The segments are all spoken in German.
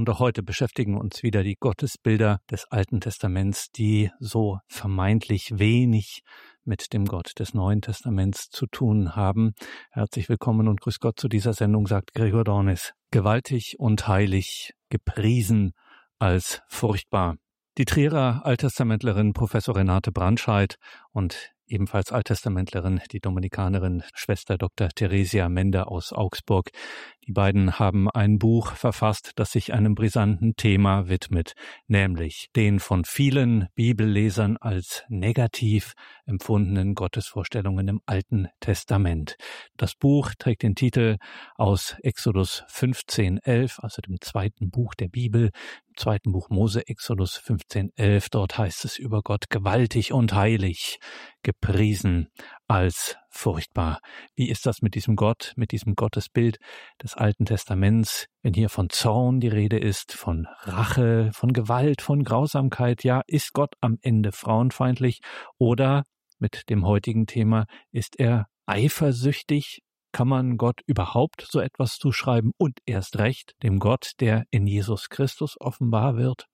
und auch heute beschäftigen uns wieder die Gottesbilder des Alten Testaments, die so vermeintlich wenig mit dem Gott des Neuen Testaments zu tun haben. Herzlich willkommen und grüß Gott zu dieser Sendung, sagt Gregor Dornis. Gewaltig und heilig, gepriesen als furchtbar. Die Trierer Alttestamentlerin Professor Renate Brandscheid und ebenfalls Alttestamentlerin, die Dominikanerin Schwester Dr. Theresia Mende aus Augsburg. Die beiden haben ein Buch verfasst, das sich einem brisanten Thema widmet, nämlich den von vielen Bibellesern als negativ empfundenen Gottesvorstellungen im Alten Testament. Das Buch trägt den Titel aus Exodus 15.11, also dem zweiten Buch der Bibel, zweiten Buch Mose, Exodus 15.11. Dort heißt es über Gott gewaltig und heilig, gepriesen als furchtbar. Wie ist das mit diesem Gott, mit diesem Gottesbild des Alten Testaments, wenn hier von Zorn die Rede ist, von Rache, von Gewalt, von Grausamkeit? Ja, ist Gott am Ende frauenfeindlich oder mit dem heutigen Thema ist er eifersüchtig? Kann man Gott überhaupt so etwas zuschreiben und erst recht dem Gott, der in Jesus Christus offenbar wird?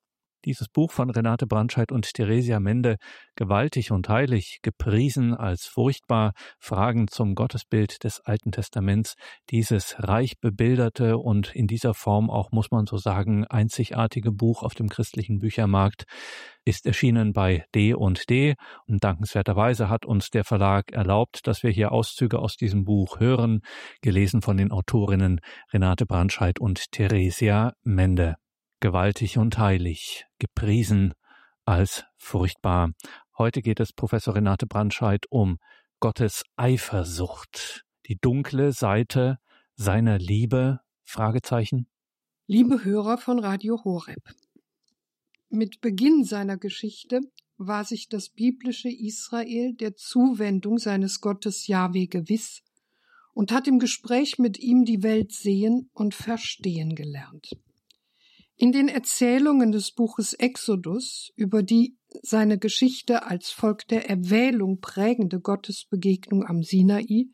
Dieses Buch von Renate Brandscheid und Theresia Mende, gewaltig und heilig, gepriesen als furchtbar, Fragen zum Gottesbild des Alten Testaments, dieses reich bebilderte und in dieser Form auch, muss man so sagen, einzigartige Buch auf dem christlichen Büchermarkt, ist erschienen bei D und D. Und dankenswerterweise hat uns der Verlag erlaubt, dass wir hier Auszüge aus diesem Buch hören, gelesen von den Autorinnen Renate Brandscheid und Theresia Mende gewaltig und heilig, gepriesen als furchtbar. Heute geht es Professor Renate Brandscheid um Gottes Eifersucht, die dunkle Seite seiner Liebe? Fragezeichen. Liebe Hörer von Radio Horeb. Mit Beginn seiner Geschichte war sich das biblische Israel der Zuwendung seines Gottes Jahwe gewiss und hat im Gespräch mit ihm die Welt sehen und verstehen gelernt. In den Erzählungen des Buches Exodus über die seine Geschichte als Volk der Erwählung prägende Gottesbegegnung am Sinai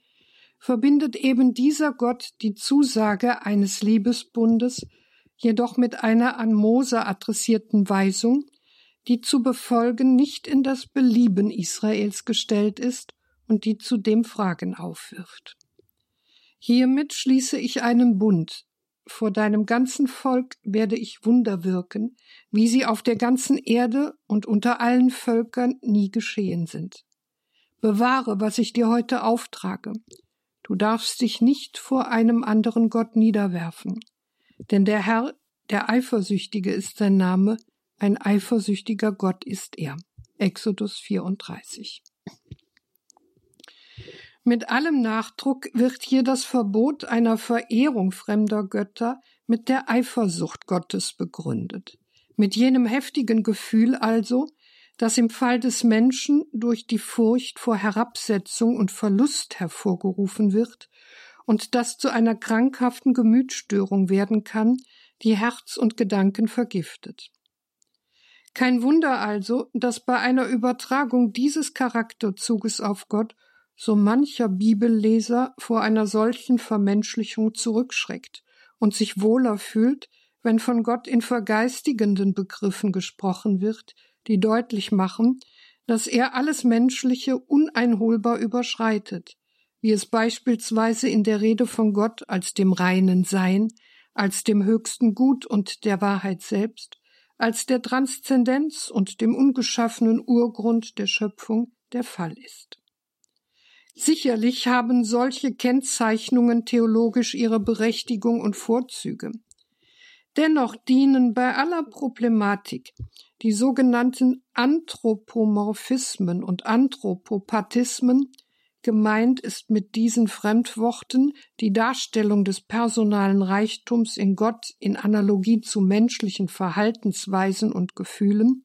verbindet eben dieser Gott die Zusage eines Liebesbundes jedoch mit einer an Mose adressierten Weisung, die zu befolgen nicht in das Belieben Israels gestellt ist und die zudem Fragen aufwirft. Hiermit schließe ich einen Bund, vor deinem ganzen Volk werde ich Wunder wirken, wie sie auf der ganzen Erde und unter allen Völkern nie geschehen sind. Bewahre, was ich dir heute auftrage. Du darfst dich nicht vor einem anderen Gott niederwerfen. Denn der Herr, der Eifersüchtige ist sein Name, ein eifersüchtiger Gott ist er. Exodus 34. Mit allem Nachdruck wird hier das Verbot einer Verehrung fremder Götter mit der Eifersucht Gottes begründet. Mit jenem heftigen Gefühl also, das im Fall des Menschen durch die Furcht vor Herabsetzung und Verlust hervorgerufen wird und das zu einer krankhaften Gemütsstörung werden kann, die Herz und Gedanken vergiftet. Kein Wunder also, dass bei einer Übertragung dieses Charakterzuges auf Gott so mancher Bibelleser vor einer solchen Vermenschlichung zurückschreckt und sich wohler fühlt, wenn von Gott in vergeistigenden Begriffen gesprochen wird, die deutlich machen, dass er alles Menschliche uneinholbar überschreitet, wie es beispielsweise in der Rede von Gott als dem reinen Sein, als dem höchsten Gut und der Wahrheit selbst, als der Transzendenz und dem ungeschaffenen Urgrund der Schöpfung der Fall ist. Sicherlich haben solche Kennzeichnungen theologisch ihre Berechtigung und Vorzüge. Dennoch dienen bei aller Problematik die sogenannten Anthropomorphismen und Anthropopathismen Gemeint ist mit diesen Fremdworten die Darstellung des personalen Reichtums in Gott in Analogie zu menschlichen Verhaltensweisen und Gefühlen,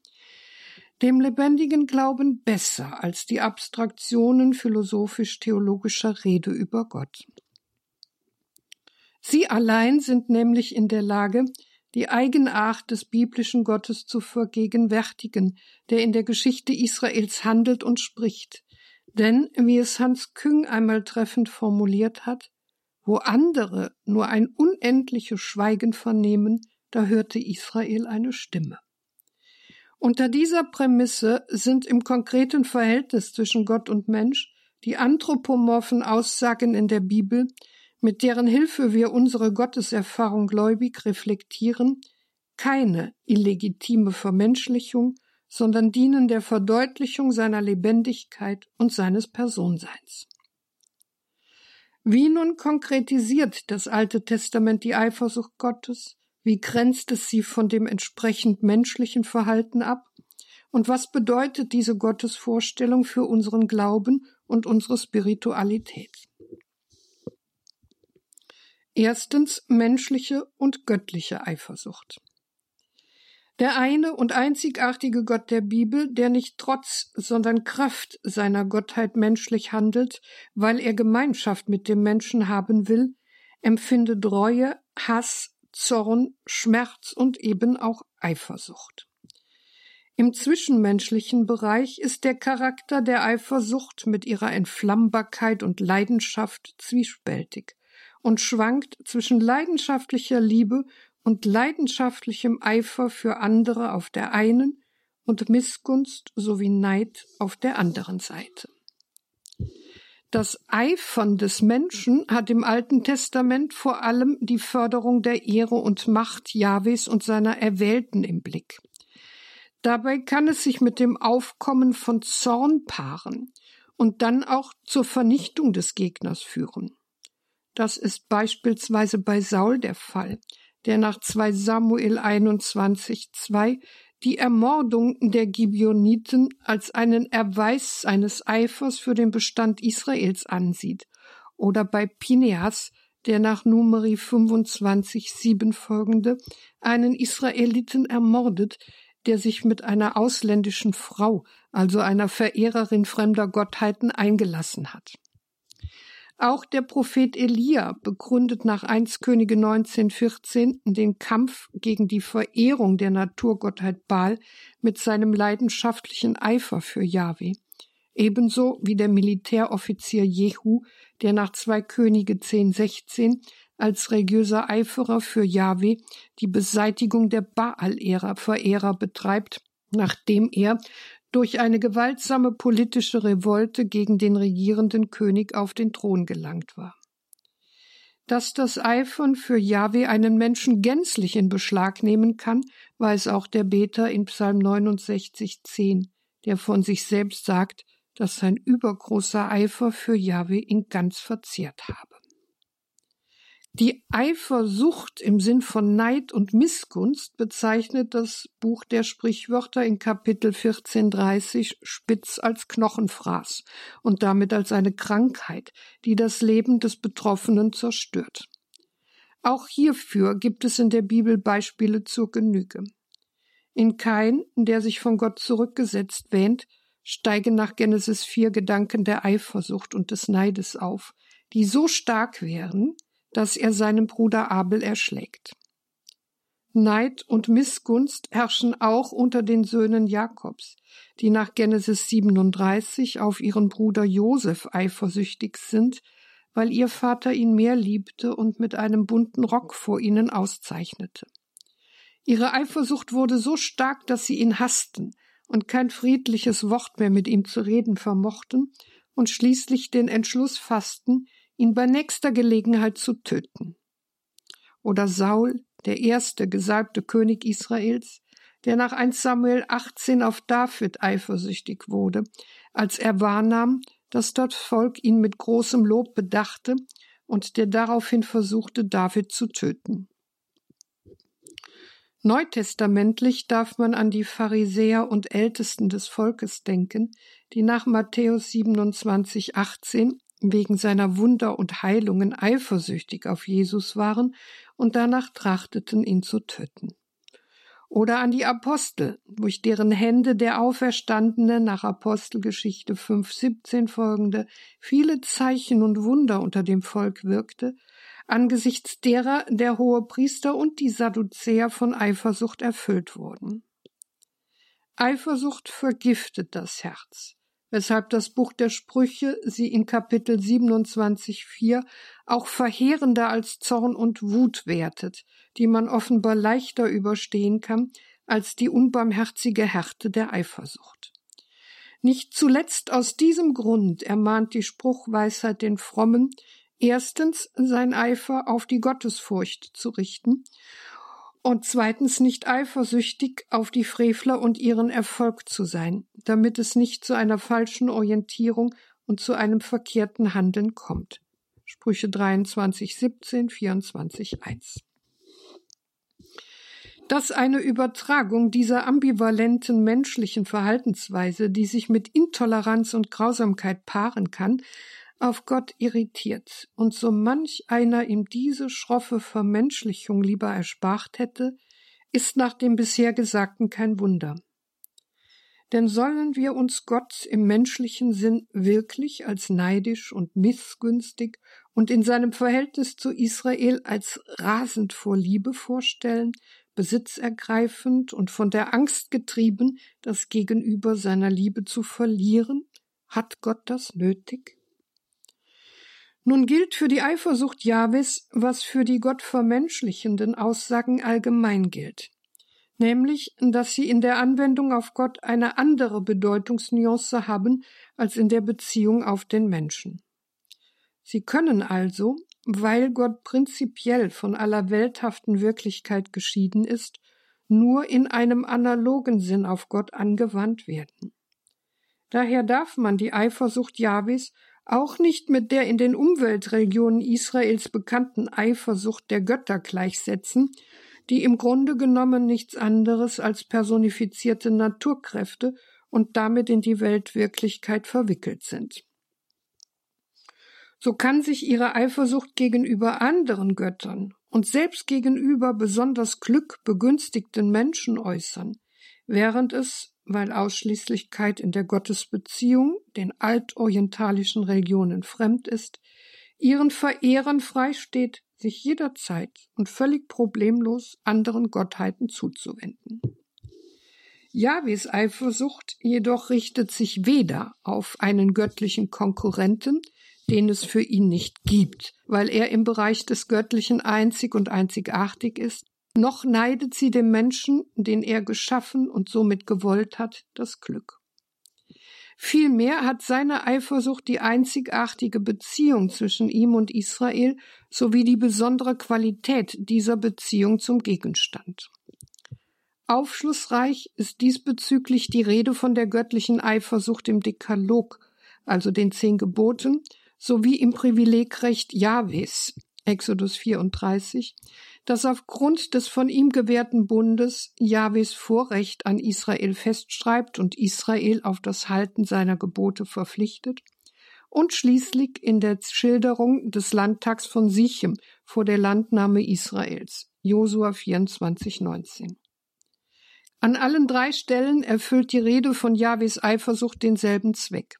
dem lebendigen Glauben besser als die Abstraktionen philosophisch-theologischer Rede über Gott. Sie allein sind nämlich in der Lage, die Eigenart des biblischen Gottes zu vergegenwärtigen, der in der Geschichte Israels handelt und spricht. Denn, wie es Hans Küng einmal treffend formuliert hat, wo andere nur ein unendliches Schweigen vernehmen, da hörte Israel eine Stimme. Unter dieser Prämisse sind im konkreten Verhältnis zwischen Gott und Mensch die anthropomorphen Aussagen in der Bibel, mit deren Hilfe wir unsere Gotteserfahrung gläubig reflektieren, keine illegitime Vermenschlichung, sondern dienen der Verdeutlichung seiner Lebendigkeit und seines Personseins. Wie nun konkretisiert das Alte Testament die Eifersucht Gottes? Wie grenzt es sie von dem entsprechend menschlichen Verhalten ab? Und was bedeutet diese Gottesvorstellung für unseren Glauben und unsere Spiritualität? Erstens menschliche und göttliche Eifersucht. Der eine und einzigartige Gott der Bibel, der nicht trotz, sondern Kraft seiner Gottheit menschlich handelt, weil er Gemeinschaft mit dem Menschen haben will, empfindet Reue, Hass, Zorn, Schmerz und eben auch Eifersucht. Im zwischenmenschlichen Bereich ist der Charakter der Eifersucht mit ihrer Entflammbarkeit und Leidenschaft zwiespältig und schwankt zwischen leidenschaftlicher Liebe und leidenschaftlichem Eifer für andere auf der einen und Missgunst sowie Neid auf der anderen Seite. Das Eifern des Menschen hat im Alten Testament vor allem die Förderung der Ehre und Macht Jahwes und seiner Erwählten im Blick. Dabei kann es sich mit dem Aufkommen von Zorn paaren und dann auch zur Vernichtung des Gegners führen. Das ist beispielsweise bei Saul der Fall, der nach 2 Samuel 21, 2 die Ermordung der Gibeoniten als einen Erweis seines Eifers für den Bestand Israels ansieht, oder bei Pineas, der nach Numeri 25, 7 folgende einen Israeliten ermordet, der sich mit einer ausländischen Frau, also einer Verehrerin fremder Gottheiten, eingelassen hat. Auch der Prophet Elia begründet nach 1 Könige 1914 den Kampf gegen die Verehrung der Naturgottheit Baal mit seinem leidenschaftlichen Eifer für Jahwe. Ebenso wie der Militäroffizier Jehu, der nach 2 Könige 1016 als religiöser Eiferer für Jahwe die Beseitigung der Baal-Verehrer betreibt, nachdem er durch eine gewaltsame politische Revolte gegen den regierenden König auf den Thron gelangt war. Dass das Eifern für Jahwe einen Menschen gänzlich in Beschlag nehmen kann, weiß auch der Beter in Psalm 69, 10, der von sich selbst sagt, dass sein übergroßer Eifer für Jahwe ihn ganz verzehrt habe. Die Eifersucht im Sinn von Neid und Missgunst bezeichnet das Buch der Sprichwörter in Kapitel 1430 spitz als Knochenfraß und damit als eine Krankheit, die das Leben des Betroffenen zerstört. Auch hierfür gibt es in der Bibel Beispiele zur Genüge. In Kain, der sich von Gott zurückgesetzt wähnt, steigen nach Genesis 4 Gedanken der Eifersucht und des Neides auf, die so stark wären, dass er seinen Bruder Abel erschlägt. Neid und Missgunst herrschen auch unter den Söhnen Jakobs, die nach Genesis 37 auf ihren Bruder Josef eifersüchtig sind, weil ihr Vater ihn mehr liebte und mit einem bunten Rock vor ihnen auszeichnete. Ihre Eifersucht wurde so stark, dass sie ihn hassten und kein friedliches Wort mehr mit ihm zu reden vermochten und schließlich den Entschluss fassten, ihn bei nächster Gelegenheit zu töten. Oder Saul, der erste gesalbte König Israels, der nach 1 Samuel 18 auf David eifersüchtig wurde, als er wahrnahm, dass das Volk ihn mit großem Lob bedachte und der daraufhin versuchte, David zu töten. Neutestamentlich darf man an die Pharisäer und Ältesten des Volkes denken, die nach Matthäus 27, 18 wegen seiner Wunder und Heilungen eifersüchtig auf Jesus waren und danach trachteten, ihn zu töten. Oder an die Apostel, durch deren Hände der Auferstandene nach Apostelgeschichte 5.17 folgende viele Zeichen und Wunder unter dem Volk wirkte, angesichts derer der hohe Priester und die Sadduzäer von Eifersucht erfüllt wurden. Eifersucht vergiftet das Herz weshalb das Buch der Sprüche sie in Kapitel 27,4 auch verheerender als Zorn und Wut wertet, die man offenbar leichter überstehen kann als die unbarmherzige Härte der Eifersucht. Nicht zuletzt aus diesem Grund ermahnt die Spruchweisheit den Frommen, erstens sein Eifer auf die Gottesfurcht zu richten und zweitens nicht eifersüchtig auf die Frevler und ihren Erfolg zu sein, damit es nicht zu einer falschen Orientierung und zu einem verkehrten Handeln kommt. Sprüche 23, 17, 24, 1. Dass eine Übertragung dieser ambivalenten menschlichen Verhaltensweise, die sich mit Intoleranz und Grausamkeit paaren kann, auf Gott irritiert und so manch einer ihm diese schroffe Vermenschlichung lieber erspart hätte, ist nach dem bisher Gesagten kein Wunder. Denn sollen wir uns Gott im menschlichen Sinn wirklich als neidisch und missgünstig und in seinem Verhältnis zu Israel als rasend vor Liebe vorstellen, besitzergreifend und von der Angst getrieben, das Gegenüber seiner Liebe zu verlieren? Hat Gott das nötig? Nun gilt für die Eifersucht Jahwes, was für die gottvermenschlichenden Aussagen allgemein gilt, nämlich, dass sie in der Anwendung auf Gott eine andere Bedeutungsnuance haben als in der Beziehung auf den Menschen. Sie können also, weil Gott prinzipiell von aller welthaften Wirklichkeit geschieden ist, nur in einem analogen Sinn auf Gott angewandt werden. Daher darf man die Eifersucht Jahwes auch nicht mit der in den Umweltregionen Israels bekannten Eifersucht der Götter gleichsetzen, die im Grunde genommen nichts anderes als personifizierte Naturkräfte und damit in die Weltwirklichkeit verwickelt sind. So kann sich ihre Eifersucht gegenüber anderen Göttern und selbst gegenüber besonders glückbegünstigten Menschen äußern, während es weil Ausschließlichkeit in der Gottesbeziehung den altorientalischen Religionen fremd ist, ihren Verehrern freisteht, sich jederzeit und völlig problemlos anderen Gottheiten zuzuwenden. Jahwes Eifersucht jedoch richtet sich weder auf einen göttlichen Konkurrenten, den es für ihn nicht gibt, weil er im Bereich des Göttlichen einzig und einzigartig ist, noch neidet sie dem Menschen, den er geschaffen und somit gewollt hat, das Glück. Vielmehr hat seine Eifersucht die einzigartige Beziehung zwischen ihm und Israel sowie die besondere Qualität dieser Beziehung zum Gegenstand. Aufschlussreich ist diesbezüglich die Rede von der göttlichen Eifersucht im Dekalog, also den zehn Geboten, sowie im Privilegrecht Jahwes, Exodus 34, das aufgrund des von ihm gewährten Bundes Jahwes Vorrecht an Israel festschreibt und Israel auf das Halten seiner Gebote verpflichtet, und schließlich in der Schilderung des Landtags von Sichem vor der Landnahme Israels, Josua 24, 19. An allen drei Stellen erfüllt die Rede von Jahwes Eifersucht denselben Zweck.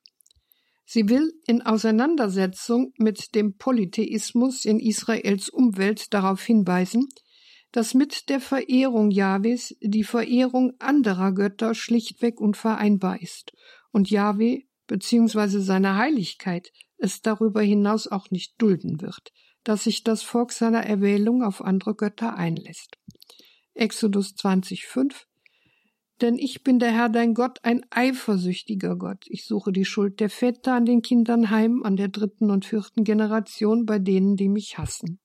Sie will in Auseinandersetzung mit dem Polytheismus in Israels Umwelt darauf hinweisen, dass mit der Verehrung Jahwes die Verehrung anderer Götter schlichtweg unvereinbar ist und Jahwe bzw. seine Heiligkeit es darüber hinaus auch nicht dulden wird, dass sich das Volk seiner Erwählung auf andere Götter einlässt. Exodus 20,5 denn ich bin der Herr dein Gott, ein eifersüchtiger Gott. Ich suche die Schuld der Väter an den Kindern heim, an der dritten und vierten Generation bei denen, die mich hassen.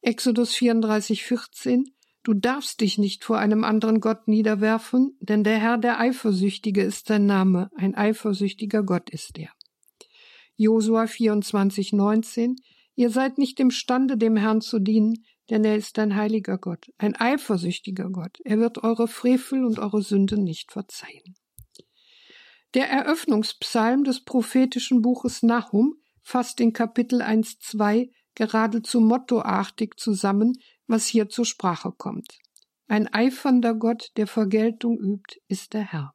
Exodus 34, 14 Du darfst dich nicht vor einem anderen Gott niederwerfen, denn der Herr der Eifersüchtige ist sein Name, ein eifersüchtiger Gott ist er. Josua 24, 19 Ihr seid nicht imstande, dem Herrn zu dienen, denn er ist ein heiliger Gott, ein eifersüchtiger Gott. Er wird eure Frevel und eure Sünden nicht verzeihen. Der Eröffnungspsalm des prophetischen Buches Nahum fasst in Kapitel 1,2 geradezu mottoartig zusammen, was hier zur Sprache kommt. Ein eifernder Gott, der Vergeltung übt, ist der Herr.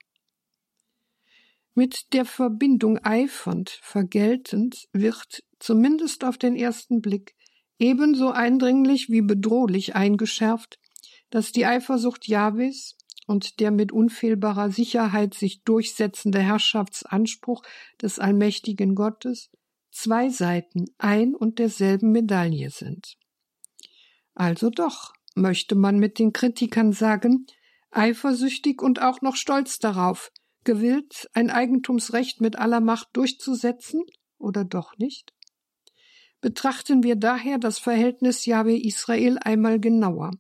Mit der Verbindung eifernd, vergeltend wird, zumindest auf den ersten Blick, ebenso eindringlich wie bedrohlich eingeschärft, dass die Eifersucht Jahwes und der mit unfehlbarer Sicherheit sich durchsetzende Herrschaftsanspruch des allmächtigen Gottes zwei Seiten ein und derselben Medaille sind. Also doch, möchte man mit den Kritikern sagen, eifersüchtig und auch noch stolz darauf, gewillt, ein Eigentumsrecht mit aller Macht durchzusetzen, oder doch nicht? Betrachten wir daher das Verhältnis Jahwe Israel einmal genauer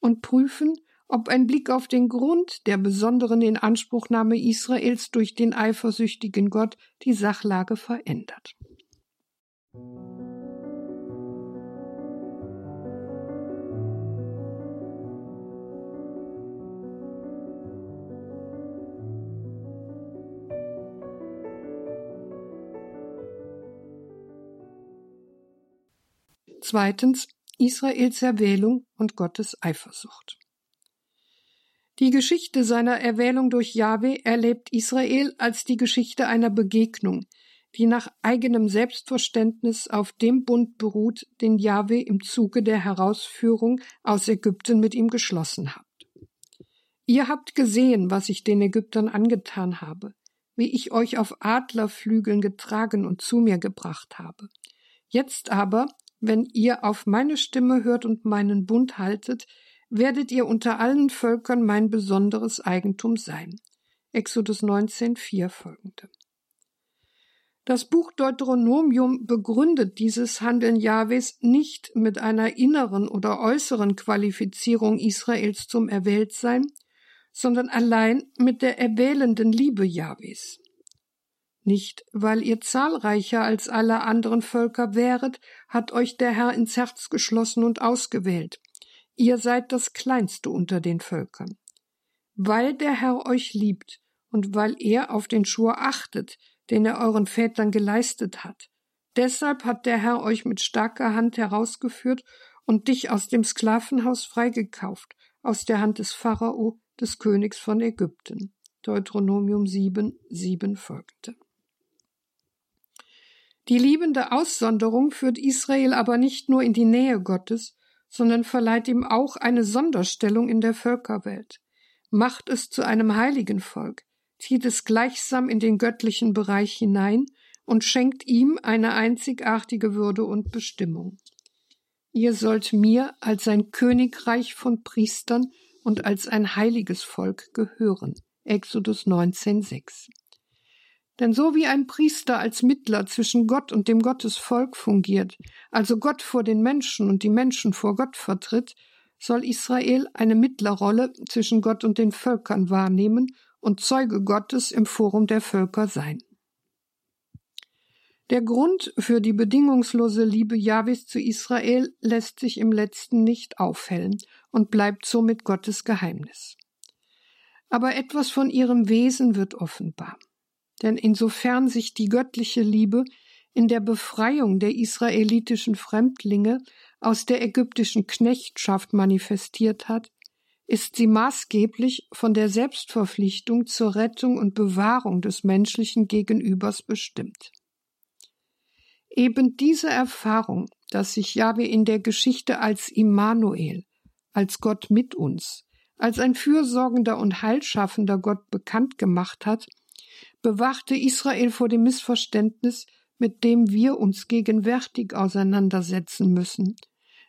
und prüfen, ob ein Blick auf den Grund der besonderen Inanspruchnahme Israels durch den eifersüchtigen Gott die Sachlage verändert. Zweitens Israels Erwählung und Gottes Eifersucht. Die Geschichte seiner Erwählung durch Jahwe erlebt Israel als die Geschichte einer Begegnung, die nach eigenem Selbstverständnis auf dem Bund beruht, den Jahwe im Zuge der Herausführung aus Ägypten mit ihm geschlossen hat. Ihr habt gesehen, was ich den Ägyptern angetan habe, wie ich euch auf Adlerflügeln getragen und zu mir gebracht habe. Jetzt aber, wenn ihr auf meine Stimme hört und meinen Bund haltet, werdet ihr unter allen Völkern mein besonderes Eigentum sein. Exodus 19, 4 folgende. Das Buch Deuteronomium begründet dieses Handeln Jahwes nicht mit einer inneren oder äußeren Qualifizierung Israels zum Erwähltsein, sondern allein mit der erwählenden Liebe Jahwes. Nicht, weil ihr zahlreicher als alle anderen Völker wäret, hat euch der Herr ins Herz geschlossen und ausgewählt, Ihr seid das Kleinste unter den Völkern. Weil der Herr euch liebt und weil er auf den Schwur achtet, den er euren Vätern geleistet hat. Deshalb hat der Herr euch mit starker Hand herausgeführt und dich aus dem Sklavenhaus freigekauft, aus der Hand des Pharao, des Königs von Ägypten. Deuteronomium 7, 7 folgte. Die liebende Aussonderung führt Israel aber nicht nur in die Nähe Gottes, sondern verleiht ihm auch eine Sonderstellung in der Völkerwelt, macht es zu einem heiligen Volk, zieht es gleichsam in den göttlichen Bereich hinein und schenkt ihm eine einzigartige Würde und Bestimmung. Ihr sollt mir als ein Königreich von Priestern und als ein heiliges Volk gehören. Exodus 19,6 denn so wie ein Priester als Mittler zwischen Gott und dem Gottesvolk fungiert, also Gott vor den Menschen und die Menschen vor Gott vertritt, soll Israel eine Mittlerrolle zwischen Gott und den Völkern wahrnehmen und Zeuge Gottes im Forum der Völker sein. Der Grund für die bedingungslose Liebe Jahwes zu Israel lässt sich im letzten nicht aufhellen und bleibt somit Gottes Geheimnis. Aber etwas von ihrem Wesen wird offenbar. Denn insofern sich die göttliche Liebe in der Befreiung der israelitischen Fremdlinge aus der ägyptischen Knechtschaft manifestiert hat, ist sie maßgeblich von der Selbstverpflichtung zur Rettung und Bewahrung des menschlichen Gegenübers bestimmt. Eben diese Erfahrung, dass sich Jahwe in der Geschichte als Immanuel, als Gott mit uns, als ein fürsorgender und heilschaffender Gott bekannt gemacht hat, bewachte Israel vor dem Missverständnis, mit dem wir uns gegenwärtig auseinandersetzen müssen,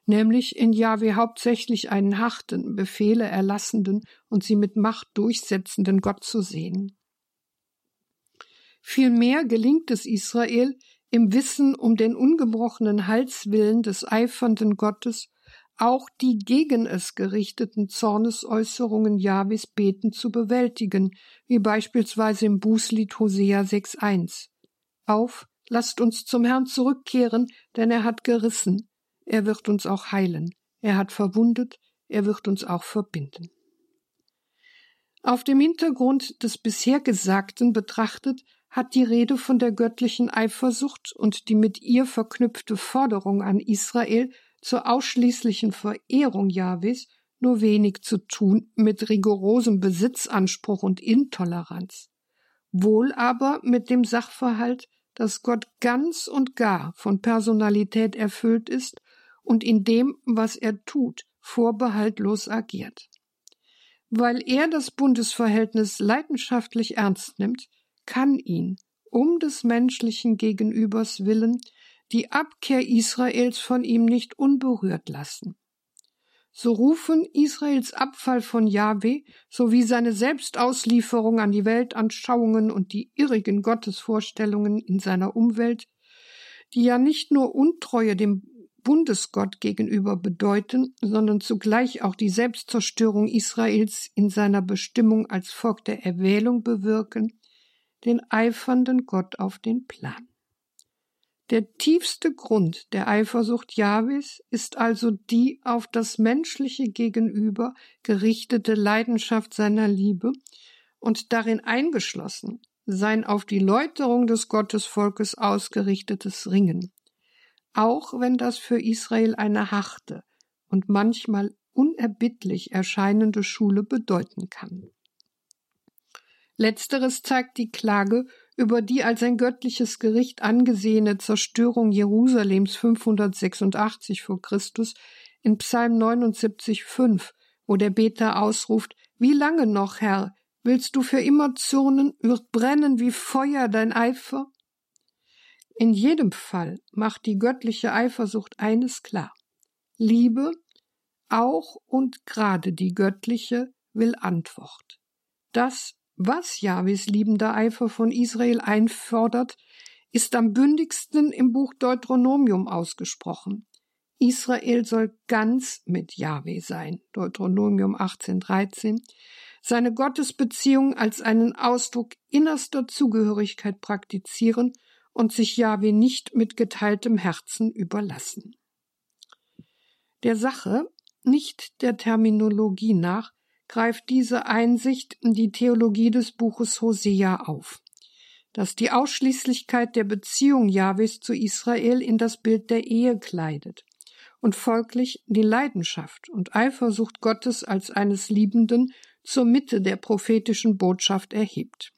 nämlich in Jahwe hauptsächlich einen harten, Befehle erlassenden und sie mit Macht durchsetzenden Gott zu sehen. Vielmehr gelingt es Israel, im Wissen um den ungebrochenen Halswillen des eifernden Gottes auch die gegen es gerichteten Zornesäußerungen Jahwes beten zu bewältigen, wie beispielsweise im Bußlied Hosea 6,1. Auf, lasst uns zum Herrn zurückkehren, denn er hat gerissen, er wird uns auch heilen, er hat verwundet, er wird uns auch verbinden. Auf dem Hintergrund des bisher Gesagten betrachtet hat die Rede von der göttlichen Eifersucht und die mit ihr verknüpfte Forderung an Israel zur ausschließlichen Verehrung Jahwes nur wenig zu tun mit rigorosem Besitzanspruch und Intoleranz, wohl aber mit dem Sachverhalt, dass Gott ganz und gar von Personalität erfüllt ist und in dem, was er tut, vorbehaltlos agiert. Weil er das Bundesverhältnis leidenschaftlich ernst nimmt, kann ihn, um des menschlichen Gegenübers willen, die Abkehr Israels von ihm nicht unberührt lassen. So rufen Israels Abfall von Jahwe sowie seine Selbstauslieferung an die Weltanschauungen und die irrigen Gottesvorstellungen in seiner Umwelt, die ja nicht nur Untreue dem Bundesgott gegenüber bedeuten, sondern zugleich auch die Selbstzerstörung Israels in seiner Bestimmung als Volk der Erwählung bewirken, den eifernden Gott auf den Plan. Der tiefste Grund der Eifersucht Jahwes ist also die auf das menschliche Gegenüber gerichtete Leidenschaft seiner Liebe und darin eingeschlossen sein auf die Läuterung des Gottesvolkes ausgerichtetes Ringen, auch wenn das für Israel eine harte und manchmal unerbittlich erscheinende Schule bedeuten kann. Letzteres zeigt die Klage über die als ein göttliches Gericht angesehene Zerstörung Jerusalems 586 vor Christus in Psalm 79,5, wo der Beter ausruft, Wie lange noch, Herr? Willst du für immer zürnen? Wird brennen wie Feuer dein Eifer? In jedem Fall macht die göttliche Eifersucht eines klar. Liebe, auch und gerade die göttliche, will Antwort. Das was Jahwes liebender Eifer von Israel einfordert, ist am bündigsten im Buch Deuteronomium ausgesprochen. Israel soll ganz mit Jahwe sein, Deuteronomium 18,13, seine Gottesbeziehung als einen Ausdruck innerster Zugehörigkeit praktizieren und sich Jahwe nicht mit geteiltem Herzen überlassen. Der Sache, nicht der Terminologie nach, greift diese Einsicht in die Theologie des Buches Hosea auf, das die Ausschließlichkeit der Beziehung Jahwes zu Israel in das Bild der Ehe kleidet und folglich die Leidenschaft und Eifersucht Gottes als eines Liebenden zur Mitte der prophetischen Botschaft erhebt.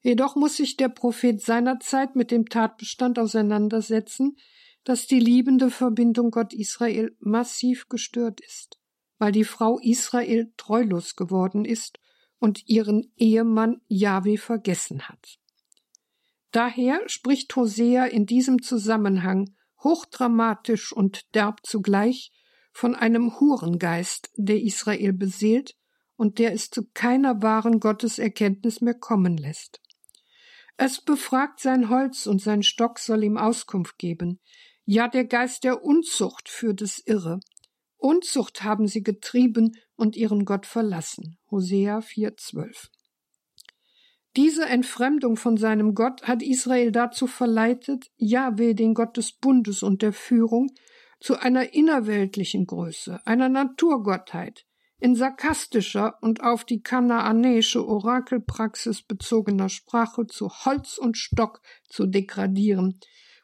Jedoch muss sich der Prophet seinerzeit mit dem Tatbestand auseinandersetzen, dass die liebende Verbindung Gott Israel massiv gestört ist weil die Frau Israel treulos geworden ist und ihren Ehemann Jahwe vergessen hat. Daher spricht Hosea in diesem Zusammenhang hochdramatisch und derb zugleich von einem Hurengeist, der Israel beseelt und der es zu keiner wahren Gotteserkenntnis mehr kommen lässt. Es befragt sein Holz und sein Stock soll ihm Auskunft geben. Ja, der Geist der Unzucht führt es irre. Unzucht haben sie getrieben und ihren Gott verlassen. Hosea 4,12. Diese Entfremdung von seinem Gott hat Israel dazu verleitet, Jahwe, den Gott des Bundes und der Führung, zu einer innerweltlichen Größe, einer Naturgottheit, in sarkastischer und auf die kanaanäische Orakelpraxis bezogener Sprache zu Holz und Stock zu degradieren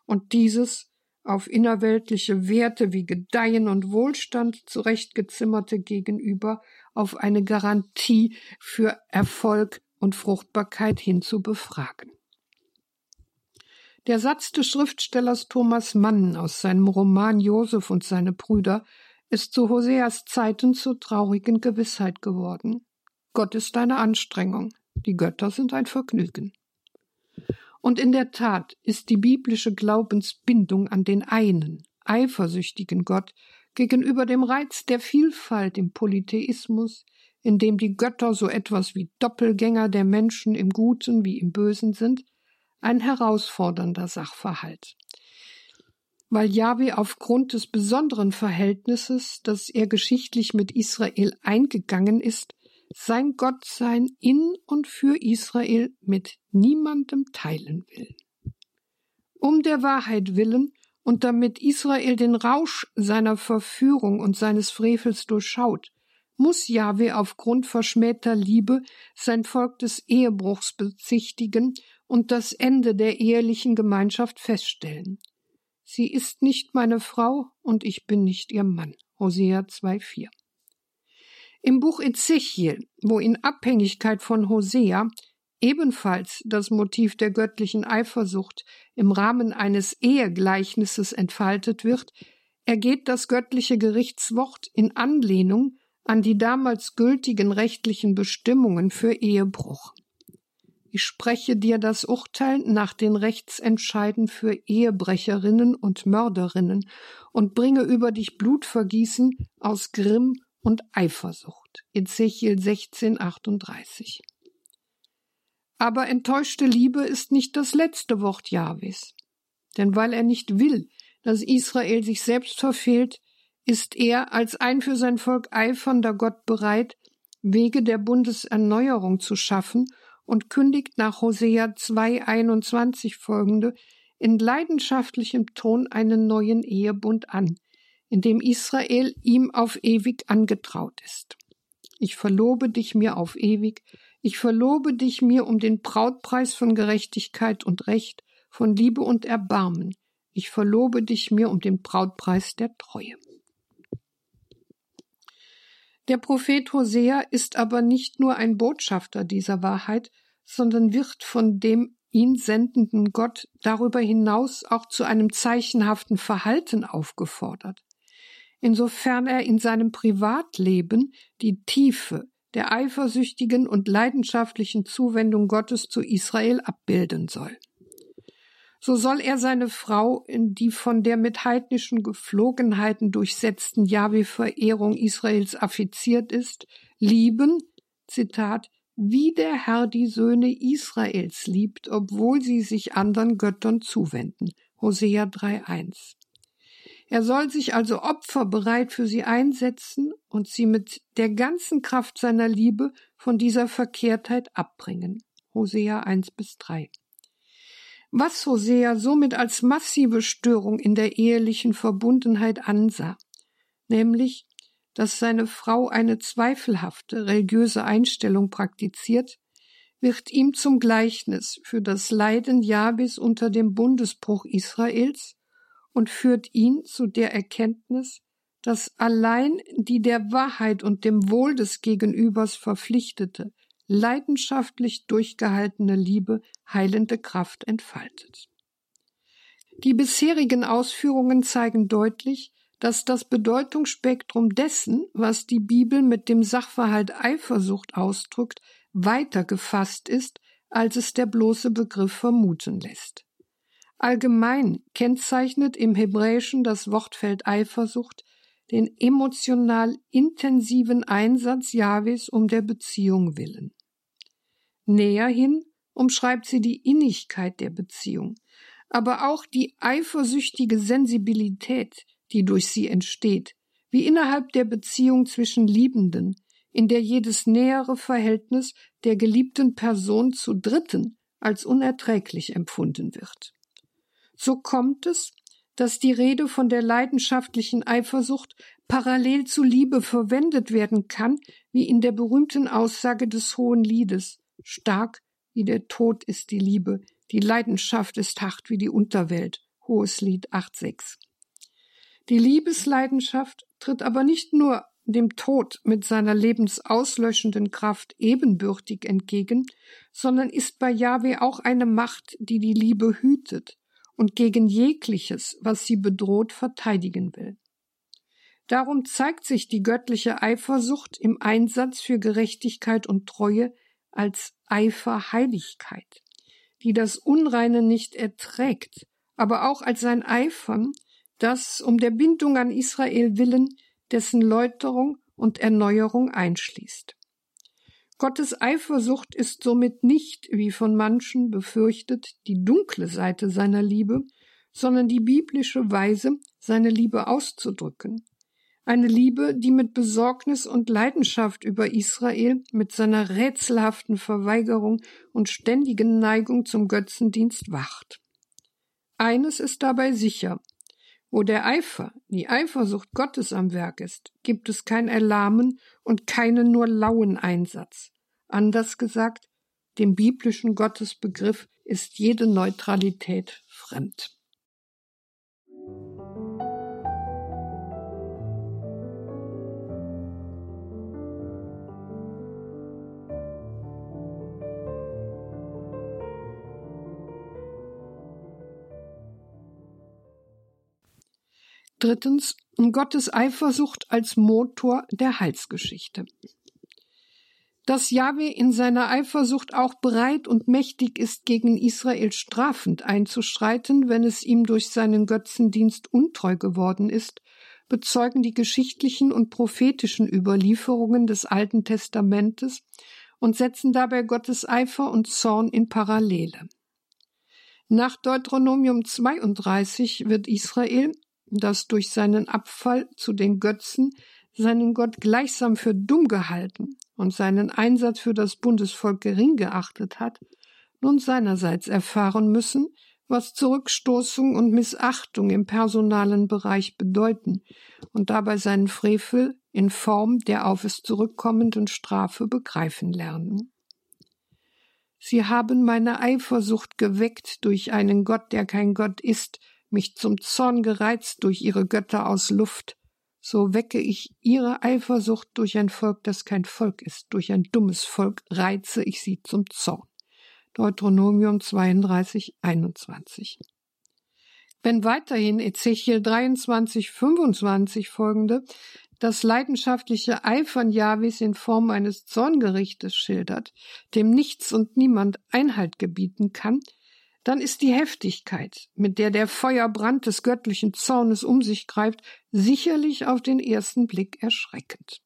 und dieses auf innerweltliche Werte wie Gedeihen und Wohlstand zurechtgezimmerte gegenüber auf eine Garantie für Erfolg und Fruchtbarkeit hin zu befragen. Der Satz des Schriftstellers Thomas Mann aus seinem Roman Josef und seine Brüder ist zu Hoseas Zeiten zur traurigen Gewissheit geworden. Gott ist eine Anstrengung, die Götter sind ein Vergnügen. Und in der Tat ist die biblische Glaubensbindung an den einen, eifersüchtigen Gott gegenüber dem Reiz der Vielfalt im Polytheismus, in dem die Götter so etwas wie Doppelgänger der Menschen im Guten wie im Bösen sind, ein herausfordernder Sachverhalt. Weil Jahwe aufgrund des besonderen Verhältnisses, das er geschichtlich mit Israel eingegangen ist, sein Gottsein in und für Israel mit niemandem teilen will. Um der Wahrheit willen und damit Israel den Rausch seiner Verführung und seines Frevels durchschaut, muss Jahwe aufgrund verschmähter Liebe sein Volk des Ehebruchs bezichtigen und das Ende der ehelichen Gemeinschaft feststellen. Sie ist nicht meine Frau und ich bin nicht ihr Mann. Hosea 2,4 im Buch Ezechiel, wo in Abhängigkeit von Hosea ebenfalls das Motiv der göttlichen Eifersucht im Rahmen eines Ehegleichnisses entfaltet wird, ergeht das göttliche Gerichtswort in Anlehnung an die damals gültigen rechtlichen Bestimmungen für Ehebruch. Ich spreche dir das Urteil nach den Rechtsentscheiden für Ehebrecherinnen und Mörderinnen und bringe über dich Blutvergießen aus Grimm und Eifersucht. Ezechiel 16, 38. Aber enttäuschte Liebe ist nicht das letzte Wort Jahwes. Denn weil er nicht will, dass Israel sich selbst verfehlt, ist er als ein für sein Volk eifernder Gott bereit, Wege der Bundeserneuerung zu schaffen und kündigt nach Hosea 2,21 folgende in leidenschaftlichem Ton einen neuen Ehebund an, in dem Israel ihm auf ewig angetraut ist. Ich verlobe dich mir auf ewig, ich verlobe dich mir um den Brautpreis von Gerechtigkeit und Recht, von Liebe und Erbarmen. Ich verlobe dich mir um den Brautpreis der Treue. Der Prophet Hosea ist aber nicht nur ein Botschafter dieser Wahrheit, sondern wird von dem ihn sendenden Gott darüber hinaus auch zu einem zeichenhaften Verhalten aufgefordert. Insofern er in seinem Privatleben die Tiefe der eifersüchtigen und leidenschaftlichen Zuwendung Gottes zu Israel abbilden soll so soll er seine Frau in die von der mit heidnischen Gepflogenheiten durchsetzten Jahwe-Verehrung Israels affiziert ist, lieben, Zitat, wie der Herr die Söhne Israels liebt, obwohl sie sich anderen Göttern zuwenden. Hosea 3,1. Er soll sich also opferbereit für sie einsetzen und sie mit der ganzen Kraft seiner Liebe von dieser Verkehrtheit abbringen. Hosea 1 bis 3 was Hosea somit als massive Störung in der ehelichen Verbundenheit ansah, nämlich, dass seine Frau eine zweifelhafte religiöse Einstellung praktiziert, wird ihm zum Gleichnis für das Leiden Jabes unter dem Bundesbruch Israels und führt ihn zu der Erkenntnis, dass allein die der Wahrheit und dem Wohl des Gegenübers verpflichtete, leidenschaftlich durchgehaltene Liebe heilende Kraft entfaltet. Die bisherigen Ausführungen zeigen deutlich, dass das Bedeutungsspektrum dessen, was die Bibel mit dem Sachverhalt Eifersucht ausdrückt, weiter gefasst ist, als es der bloße Begriff vermuten lässt. Allgemein kennzeichnet im Hebräischen das Wortfeld Eifersucht den emotional intensiven Einsatz Jahwes um der Beziehung willen. Näher hin umschreibt sie die Innigkeit der Beziehung, aber auch die eifersüchtige Sensibilität, die durch sie entsteht, wie innerhalb der Beziehung zwischen Liebenden, in der jedes nähere Verhältnis der geliebten Person zu Dritten als unerträglich empfunden wird. So kommt es, dass die Rede von der leidenschaftlichen Eifersucht parallel zu Liebe verwendet werden kann, wie in der berühmten Aussage des Hohen Liedes Stark wie der Tod ist die Liebe, die Leidenschaft ist hart wie die Unterwelt. Hohes Lied 8.6. Die Liebesleidenschaft tritt aber nicht nur dem Tod mit seiner lebensauslöschenden Kraft ebenbürtig entgegen, sondern ist bei Jahwe auch eine Macht, die die Liebe hütet und gegen jegliches, was sie bedroht, verteidigen will. Darum zeigt sich die göttliche Eifersucht im Einsatz für Gerechtigkeit und Treue als Eiferheiligkeit, die das Unreine nicht erträgt, aber auch als sein Eifern, das um der Bindung an Israel willen dessen Läuterung und Erneuerung einschließt. Gottes Eifersucht ist somit nicht, wie von manchen befürchtet, die dunkle Seite seiner Liebe, sondern die biblische Weise, seine Liebe auszudrücken, eine Liebe, die mit Besorgnis und Leidenschaft über Israel mit seiner rätselhaften Verweigerung und ständigen Neigung zum Götzendienst wacht. Eines ist dabei sicher. Wo der Eifer, die Eifersucht Gottes am Werk ist, gibt es kein Erlahmen und keinen nur lauen Einsatz. Anders gesagt, dem biblischen Gottesbegriff ist jede Neutralität fremd. Drittens Gottes Eifersucht als Motor der Heilsgeschichte. Dass Jahwe in seiner Eifersucht auch bereit und mächtig ist, gegen Israel strafend einzuschreiten, wenn es ihm durch seinen Götzendienst untreu geworden ist, bezeugen die geschichtlichen und prophetischen Überlieferungen des Alten Testamentes und setzen dabei Gottes Eifer und Zorn in Parallele. Nach Deuteronomium 32 wird Israel, das durch seinen Abfall zu den Götzen seinen Gott gleichsam für dumm gehalten und seinen Einsatz für das Bundesvolk gering geachtet hat, nun seinerseits erfahren müssen, was Zurückstoßung und Missachtung im personalen Bereich bedeuten und dabei seinen Frevel in Form der auf es zurückkommenden Strafe begreifen lernen. Sie haben meine Eifersucht geweckt durch einen Gott, der kein Gott ist, mich zum Zorn gereizt durch ihre Götter aus Luft, so wecke ich ihre Eifersucht durch ein Volk, das kein Volk ist, durch ein dummes Volk reize ich sie zum Zorn. Deuteronomium 32, 21. Wenn weiterhin Ezechiel 23, 25 folgende das leidenschaftliche Eifern Jahwes in Form eines Zorngerichtes schildert, dem nichts und niemand Einhalt gebieten kann, dann ist die Heftigkeit, mit der der Feuerbrand des göttlichen Zornes um sich greift, sicherlich auf den ersten Blick erschreckend.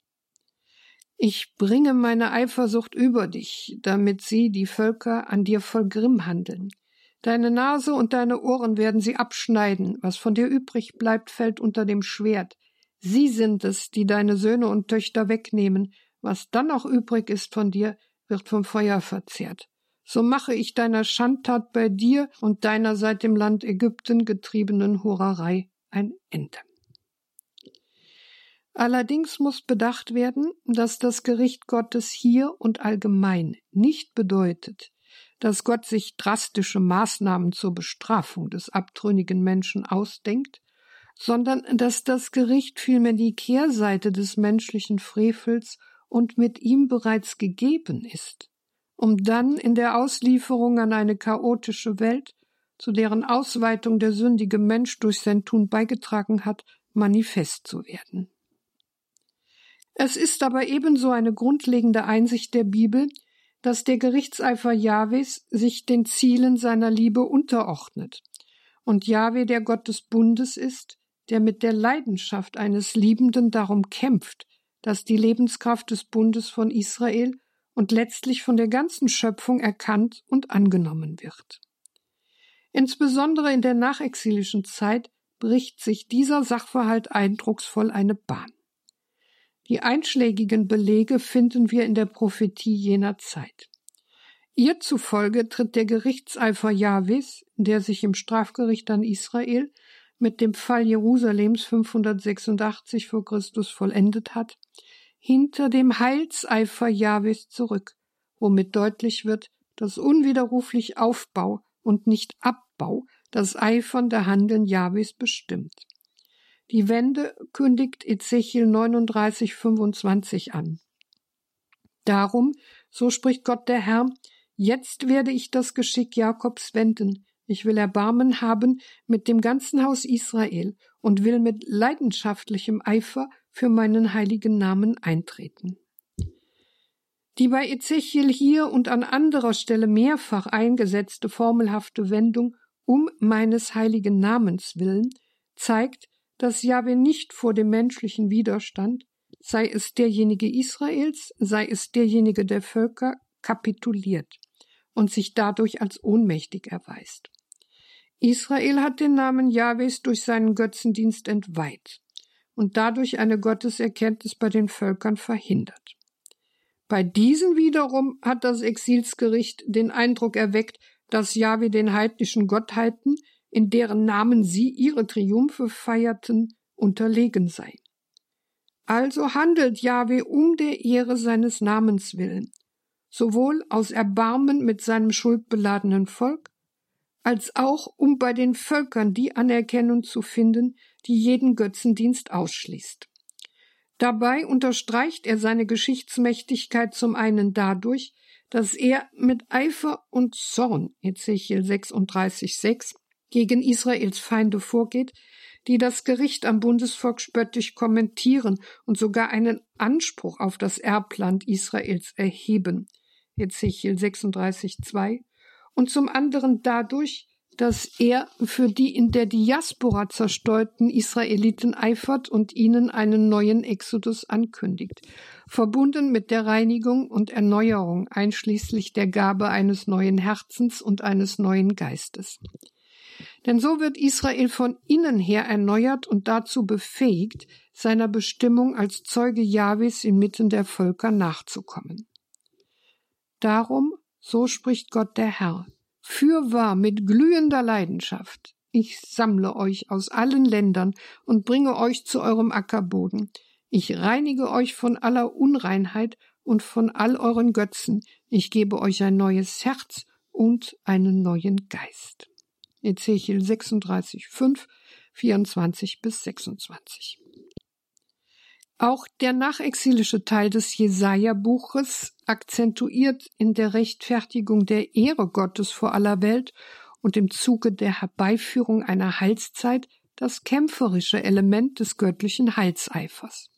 Ich bringe meine Eifersucht über dich, damit sie, die Völker, an dir voll Grimm handeln. Deine Nase und deine Ohren werden sie abschneiden, was von dir übrig bleibt, fällt unter dem Schwert. Sie sind es, die deine Söhne und Töchter wegnehmen, was dann noch übrig ist von dir, wird vom Feuer verzehrt so mache ich deiner Schandtat bei dir und deiner seit dem Land Ägypten getriebenen Hurerei ein Ende. Allerdings muss bedacht werden, dass das Gericht Gottes hier und allgemein nicht bedeutet, dass Gott sich drastische Maßnahmen zur Bestrafung des abtrünnigen Menschen ausdenkt, sondern dass das Gericht vielmehr die Kehrseite des menschlichen Frevels und mit ihm bereits gegeben ist um dann in der Auslieferung an eine chaotische Welt, zu deren Ausweitung der sündige Mensch durch sein Tun beigetragen hat, manifest zu werden. Es ist aber ebenso eine grundlegende Einsicht der Bibel, dass der Gerichtseifer Jahwes sich den Zielen seiner Liebe unterordnet und Jahwe der Gott des Bundes ist, der mit der Leidenschaft eines Liebenden darum kämpft, dass die Lebenskraft des Bundes von Israel und letztlich von der ganzen Schöpfung erkannt und angenommen wird. Insbesondere in der nachexilischen Zeit bricht sich dieser Sachverhalt eindrucksvoll eine Bahn. Die einschlägigen Belege finden wir in der Prophetie jener Zeit. Ihr zufolge tritt der Gerichtseifer Jahwes, der sich im Strafgericht an Israel mit dem Fall Jerusalems 586 vor Christus vollendet hat, hinter dem Heilseifer Jahwes zurück, womit deutlich wird, dass unwiderruflich Aufbau und nicht Abbau das eifernde Handeln Jahwes bestimmt. Die Wende kündigt Ezechiel 39, 25 an. Darum, so spricht Gott der Herr, jetzt werde ich das Geschick Jakobs wenden, ich will Erbarmen haben mit dem ganzen Haus Israel und will mit leidenschaftlichem Eifer für meinen heiligen Namen eintreten. Die bei Ezechiel hier und an anderer Stelle mehrfach eingesetzte formelhafte Wendung um meines heiligen Namens willen zeigt, dass Jahwe nicht vor dem menschlichen Widerstand, sei es derjenige Israels, sei es derjenige der Völker, kapituliert und sich dadurch als ohnmächtig erweist. Israel hat den Namen Jahwes durch seinen Götzendienst entweiht und dadurch eine Gotteserkenntnis bei den Völkern verhindert. Bei diesen wiederum hat das Exilsgericht den Eindruck erweckt, dass Jahwe den heidnischen Gottheiten, in deren Namen sie ihre Triumphe feierten, unterlegen sei. Also handelt Jahwe um der Ehre seines Namens willen, sowohl aus Erbarmen mit seinem schuldbeladenen Volk, als auch um bei den Völkern die Anerkennung zu finden, die jeden Götzendienst ausschließt. Dabei unterstreicht er seine Geschichtsmächtigkeit zum einen dadurch, dass er mit Eifer und Zorn, Ezechiel 36,6, gegen Israels Feinde vorgeht, die das Gericht am Bundesvolk spöttisch kommentieren und sogar einen Anspruch auf das Erbland Israels erheben. Ezechiel 36, 2. Und zum anderen dadurch, dass er für die in der Diaspora zerstreuten Israeliten eifert und ihnen einen neuen Exodus ankündigt, verbunden mit der Reinigung und Erneuerung einschließlich der Gabe eines neuen Herzens und eines neuen Geistes. Denn so wird Israel von innen her erneuert und dazu befähigt, seiner Bestimmung als Zeuge Jahwes inmitten der Völker nachzukommen. Darum, so spricht Gott der Herr, Fürwahr mit glühender Leidenschaft. Ich sammle euch aus allen Ländern und bringe euch zu eurem Ackerboden. Ich reinige euch von aller Unreinheit und von all euren Götzen. Ich gebe euch ein neues Herz und einen neuen Geist. Ezechiel 36, 5, 24 bis 26. Auch der nachexilische Teil des Jesaja-Buches akzentuiert in der Rechtfertigung der Ehre Gottes vor aller Welt und im Zuge der Herbeiführung einer Heilszeit das kämpferische Element des göttlichen Heilseifers.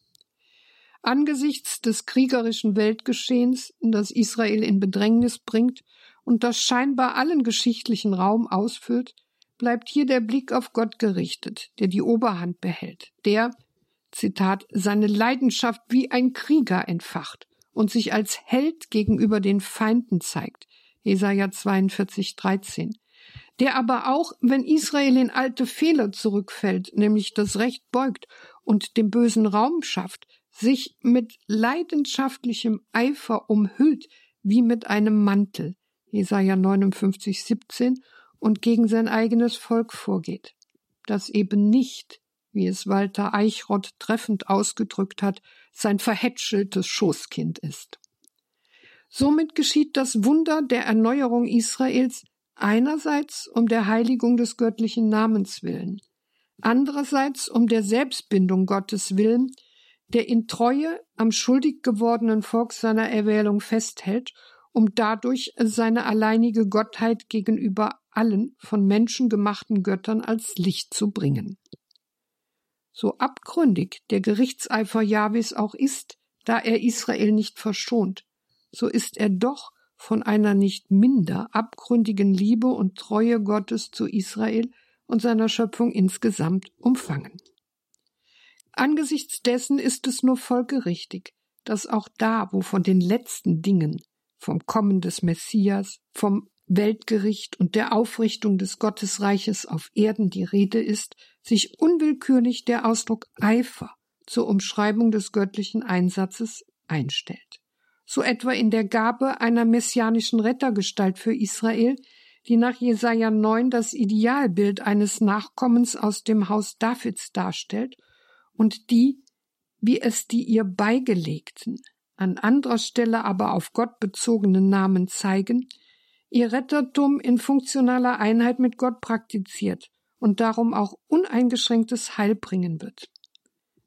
Angesichts des kriegerischen Weltgeschehens, das Israel in Bedrängnis bringt und das scheinbar allen geschichtlichen Raum ausfüllt, bleibt hier der Blick auf Gott gerichtet, der die Oberhand behält, der, Zitat, seine Leidenschaft wie ein Krieger entfacht und sich als Held gegenüber den Feinden zeigt. Jesaja 42, 13. Der aber auch, wenn Israel in alte Fehler zurückfällt, nämlich das Recht beugt und dem bösen Raum schafft, sich mit leidenschaftlichem Eifer umhüllt, wie mit einem Mantel. Jesaja 59, 17 und gegen sein eigenes Volk vorgeht. Das eben nicht wie es Walter Eichrott treffend ausgedrückt hat, sein verhätscheltes Schoßkind ist. Somit geschieht das Wunder der Erneuerung Israels einerseits um der Heiligung des göttlichen Namens willen, andererseits um der Selbstbindung Gottes willen, der in Treue am schuldig gewordenen Volk seiner Erwählung festhält, um dadurch seine alleinige Gottheit gegenüber allen von Menschen gemachten Göttern als Licht zu bringen. So abgründig der Gerichtseifer Jahwes auch ist, da er Israel nicht verschont, so ist er doch von einer nicht minder abgründigen Liebe und Treue Gottes zu Israel und seiner Schöpfung insgesamt umfangen. Angesichts dessen ist es nur folgerichtig, dass auch da, wo von den letzten Dingen, vom Kommen des Messias, vom Weltgericht und der Aufrichtung des Gottesreiches auf Erden die Rede ist, sich unwillkürlich der Ausdruck Eifer zur Umschreibung des göttlichen Einsatzes einstellt. So etwa in der Gabe einer messianischen Rettergestalt für Israel, die nach Jesaja 9 das Idealbild eines Nachkommens aus dem Haus Davids darstellt und die, wie es die ihr beigelegten, an anderer Stelle aber auf Gott bezogenen Namen zeigen, ihr Rettertum in funktionaler Einheit mit Gott praktiziert und darum auch uneingeschränktes Heil bringen wird.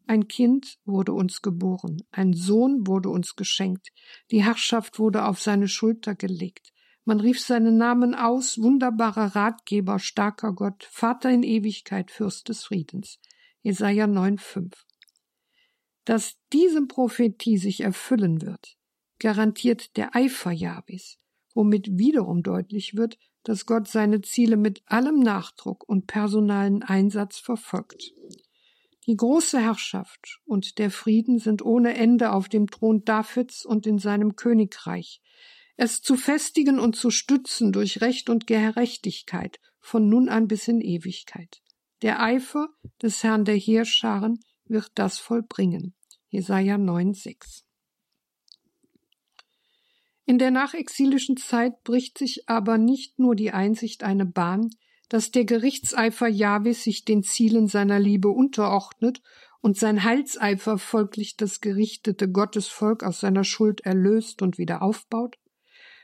Ein Kind wurde uns geboren, ein Sohn wurde uns geschenkt, die Herrschaft wurde auf seine Schulter gelegt. Man rief seinen Namen aus, wunderbarer Ratgeber, starker Gott, Vater in Ewigkeit, Fürst des Friedens. Jesaja 9,5. Dass diese Prophetie sich erfüllen wird, garantiert der Eifer Jahwes, womit wiederum deutlich wird, dass Gott seine Ziele mit allem Nachdruck und personalen Einsatz verfolgt. Die große Herrschaft und der Frieden sind ohne Ende auf dem Thron Davids und in seinem Königreich. Es zu festigen und zu stützen durch Recht und Gerechtigkeit von nun an bis in Ewigkeit. Der Eifer des Herrn der Heerscharen wird das vollbringen. Jesaja 9,6 in der nachexilischen Zeit bricht sich aber nicht nur die Einsicht eine Bahn, dass der Gerichtseifer Jahwes sich den Zielen seiner Liebe unterordnet und sein Heilseifer folglich das gerichtete Gottesvolk aus seiner Schuld erlöst und wieder aufbaut,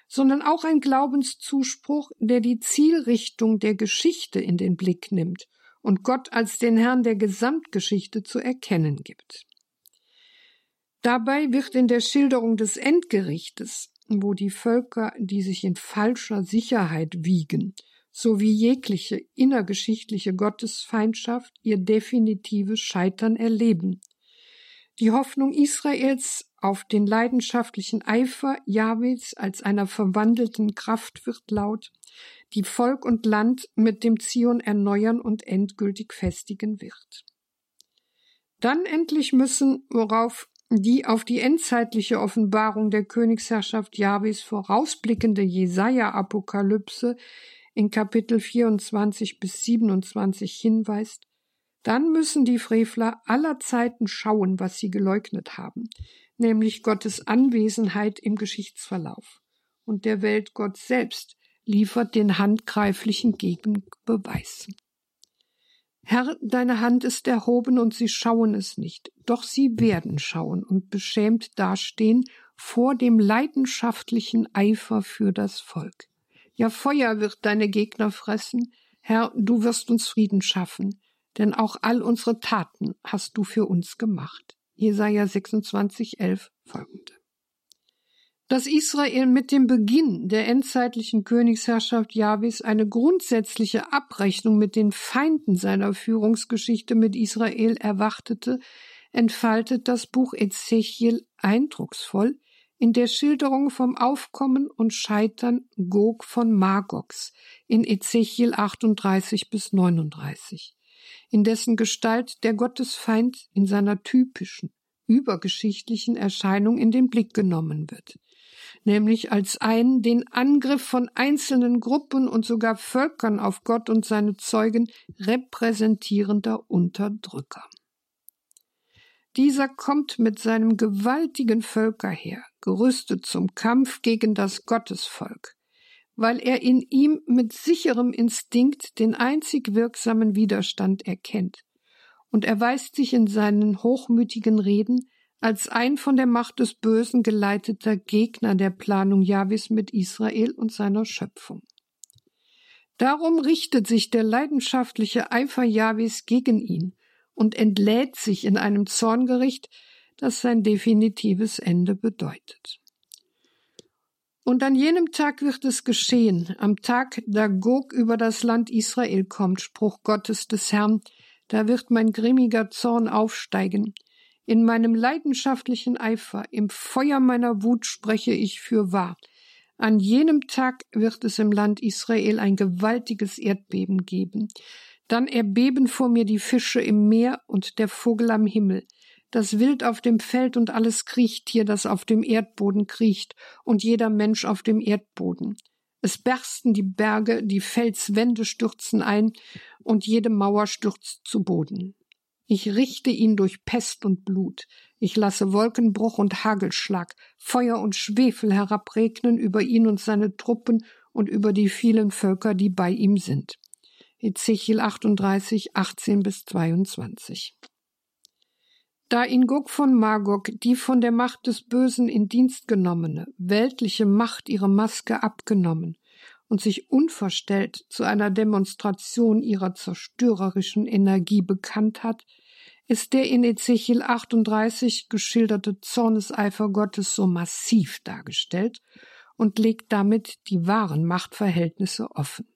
sondern auch ein Glaubenszuspruch, der die Zielrichtung der Geschichte in den Blick nimmt und Gott als den Herrn der Gesamtgeschichte zu erkennen gibt. Dabei wird in der Schilderung des Endgerichtes wo die Völker, die sich in falscher Sicherheit wiegen, sowie jegliche innergeschichtliche Gottesfeindschaft ihr definitives Scheitern erleben. Die Hoffnung Israels auf den leidenschaftlichen Eifer Jahwes als einer verwandelten Kraft wird laut, die Volk und Land mit dem Zion erneuern und endgültig festigen wird. Dann endlich müssen, worauf die auf die endzeitliche Offenbarung der Königsherrschaft Jahwes vorausblickende Jesaja-Apokalypse in Kapitel 24 bis 27 hinweist, dann müssen die Frevler aller Zeiten schauen, was sie geleugnet haben, nämlich Gottes Anwesenheit im Geschichtsverlauf. Und der Welt Gott selbst liefert den handgreiflichen Gegenbeweis. Herr, deine Hand ist erhoben und sie schauen es nicht, doch sie werden schauen und beschämt dastehen vor dem leidenschaftlichen Eifer für das Volk. Ja, Feuer wird deine Gegner fressen, Herr, du wirst uns Frieden schaffen, denn auch all unsere Taten hast du für uns gemacht. Jesaja 26, 11 folgende. Dass Israel mit dem Beginn der endzeitlichen Königsherrschaft Jahwes eine grundsätzliche Abrechnung mit den Feinden seiner Führungsgeschichte mit Israel erwartete, entfaltet das Buch Ezechiel eindrucksvoll in der Schilderung vom Aufkommen und Scheitern Gog von Magogs in Ezechiel 38 bis 39 in dessen Gestalt der Gottesfeind in seiner typischen, übergeschichtlichen Erscheinung in den Blick genommen wird, nämlich als einen den Angriff von einzelnen Gruppen und sogar Völkern auf Gott und seine Zeugen repräsentierender Unterdrücker. Dieser kommt mit seinem gewaltigen Völkerheer, gerüstet zum Kampf gegen das Gottesvolk, weil er in ihm mit sicherem Instinkt den einzig wirksamen Widerstand erkennt, und erweist sich in seinen hochmütigen Reden als ein von der Macht des Bösen geleiteter Gegner der Planung Jahwes mit Israel und seiner Schöpfung. Darum richtet sich der leidenschaftliche Eifer Jahwes gegen ihn und entlädt sich in einem Zorngericht, das sein definitives Ende bedeutet. Und an jenem Tag wird es geschehen, am Tag, da Gog über das Land Israel kommt, Spruch Gottes des Herrn, da wird mein grimmiger Zorn aufsteigen. In meinem leidenschaftlichen Eifer, im Feuer meiner Wut spreche ich für wahr. An jenem Tag wird es im Land Israel ein gewaltiges Erdbeben geben. Dann erbeben vor mir die Fische im Meer und der Vogel am Himmel das Wild auf dem Feld und alles Kriechtier, das auf dem Erdboden kriecht, und jeder Mensch auf dem Erdboden. Es bersten die Berge, die Felswände stürzen ein, und jede Mauer stürzt zu Boden. Ich richte ihn durch Pest und Blut. Ich lasse Wolkenbruch und Hagelschlag, Feuer und Schwefel herabregnen über ihn und seine Truppen und über die vielen Völker, die bei ihm sind. Ezechiel 38, 18 bis 22. Da in Gog von Magog die von der Macht des Bösen in Dienst genommene, weltliche Macht ihre Maske abgenommen und sich unverstellt zu einer Demonstration ihrer zerstörerischen Energie bekannt hat, ist der in Ezechiel 38 geschilderte Zorneseifer Gottes so massiv dargestellt und legt damit die wahren Machtverhältnisse offen.